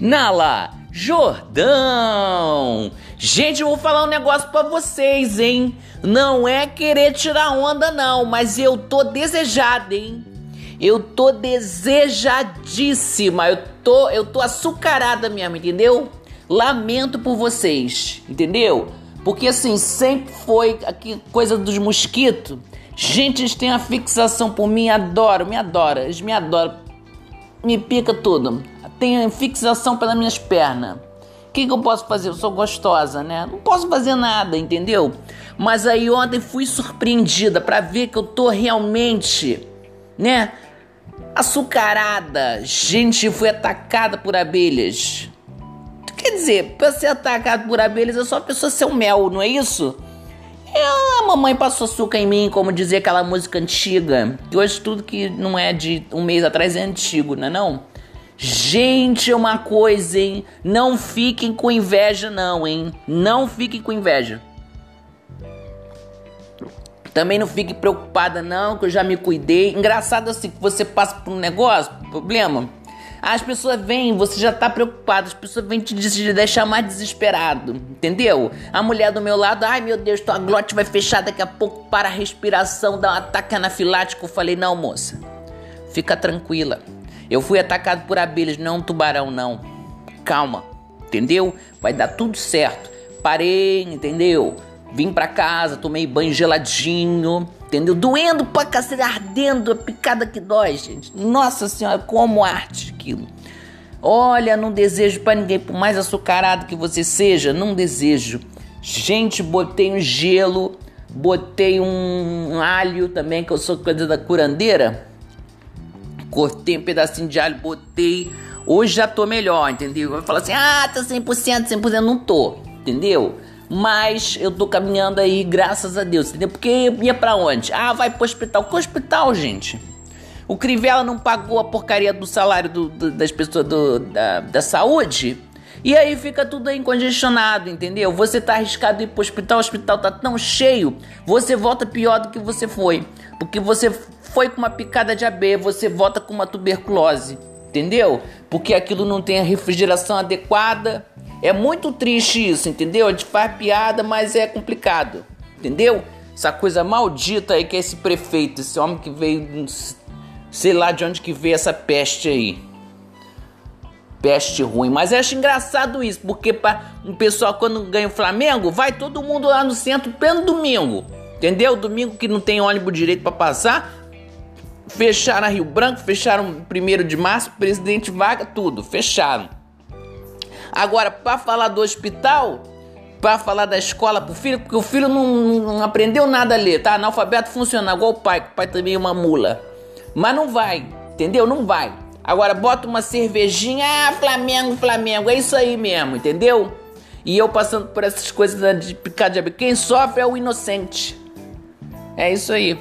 Nala Jordão. Gente, eu vou falar um negócio para vocês, hein? Não é querer tirar onda não, mas eu tô desejada, hein? Eu tô desejadíssima. Eu tô, eu tô açucarada mesmo, entendeu? Lamento por vocês, entendeu? Porque assim, sempre foi aqui coisa dos mosquitos. Gente, eles têm uma fixação por mim, adoram, me adoram, eles me adoram. Me pica tudo. Tem fixação pelas minhas pernas. O que, que eu posso fazer? Eu sou gostosa, né? Não posso fazer nada, entendeu? Mas aí ontem fui surpreendida para ver que eu tô realmente, né? Açucarada. Gente, fui atacada por abelhas. Quer dizer, pra ser atacado por abelhas é só a pessoa ser um mel, não é isso? É, a mamãe passou açúcar em mim, como dizia aquela música antiga. Que hoje tudo que não é de um mês atrás é antigo, não é não? Gente, é uma coisa, hein? Não fiquem com inveja, não, hein? Não fiquem com inveja. Também não fique preocupada, não, que eu já me cuidei. Engraçado assim, que você passa por um negócio, problema. As pessoas vêm, você já tá preocupado, as pessoas vêm te deixar mais desesperado, entendeu? A mulher do meu lado, ai meu Deus, tua glote vai fechar daqui a pouco para a respiração, dá um ataque anafilático. Eu falei, não, moça, fica tranquila. Eu fui atacado por abelhas, não um tubarão, não. Calma, entendeu? Vai dar tudo certo. Parei, entendeu? Vim pra casa, tomei banho geladinho, entendeu? Doendo pra cacete, ardendo, a picada que dói, gente. Nossa senhora, como arte aquilo. Olha, não desejo para ninguém, por mais açucarado que você seja, não desejo. Gente, botei um gelo, botei um alho também, que eu sou coisa da curandeira. Cortei um pedacinho de alho, botei. Hoje já tô melhor, entendeu? Vai falar assim: ah, tá 100%, 100%. Não tô, entendeu? Mas eu tô caminhando aí, graças a Deus, entendeu? Porque ia pra onde? Ah, vai pro hospital. Que hospital, gente? O Crivella não pagou a porcaria do salário do, do, das pessoas do, da, da saúde? E aí fica tudo aí congestionado, entendeu? Você tá arriscado ir pro hospital, o hospital tá tão cheio, você volta pior do que você foi. Porque você foi com uma picada de abelha, você volta com uma tuberculose, entendeu? Porque aquilo não tem a refrigeração adequada. É muito triste isso, entendeu? A gente faz piada, mas é complicado, entendeu? Essa coisa maldita aí que é esse prefeito, esse homem que veio, sei lá de onde que veio essa peste aí peste ruim. Mas eu acho engraçado isso, porque para um pessoal quando ganha o Flamengo, vai todo mundo lá no centro pelo domingo. Entendeu? Domingo que não tem ônibus direito para passar. Fecharam a Rio Branco, fecharam primeiro de março, presidente vaga, tudo, fecharam. Agora, para falar do hospital, para falar da escola pro filho, porque o filho não, não, aprendeu nada a ler, tá? Analfabeto funciona igual o pai, que o pai também é uma mula. Mas não vai, entendeu? Não vai. Agora bota uma cervejinha, ah, Flamengo, Flamengo, é isso aí mesmo, entendeu? E eu passando por essas coisas de picar de Quem sofre é o inocente. É isso aí.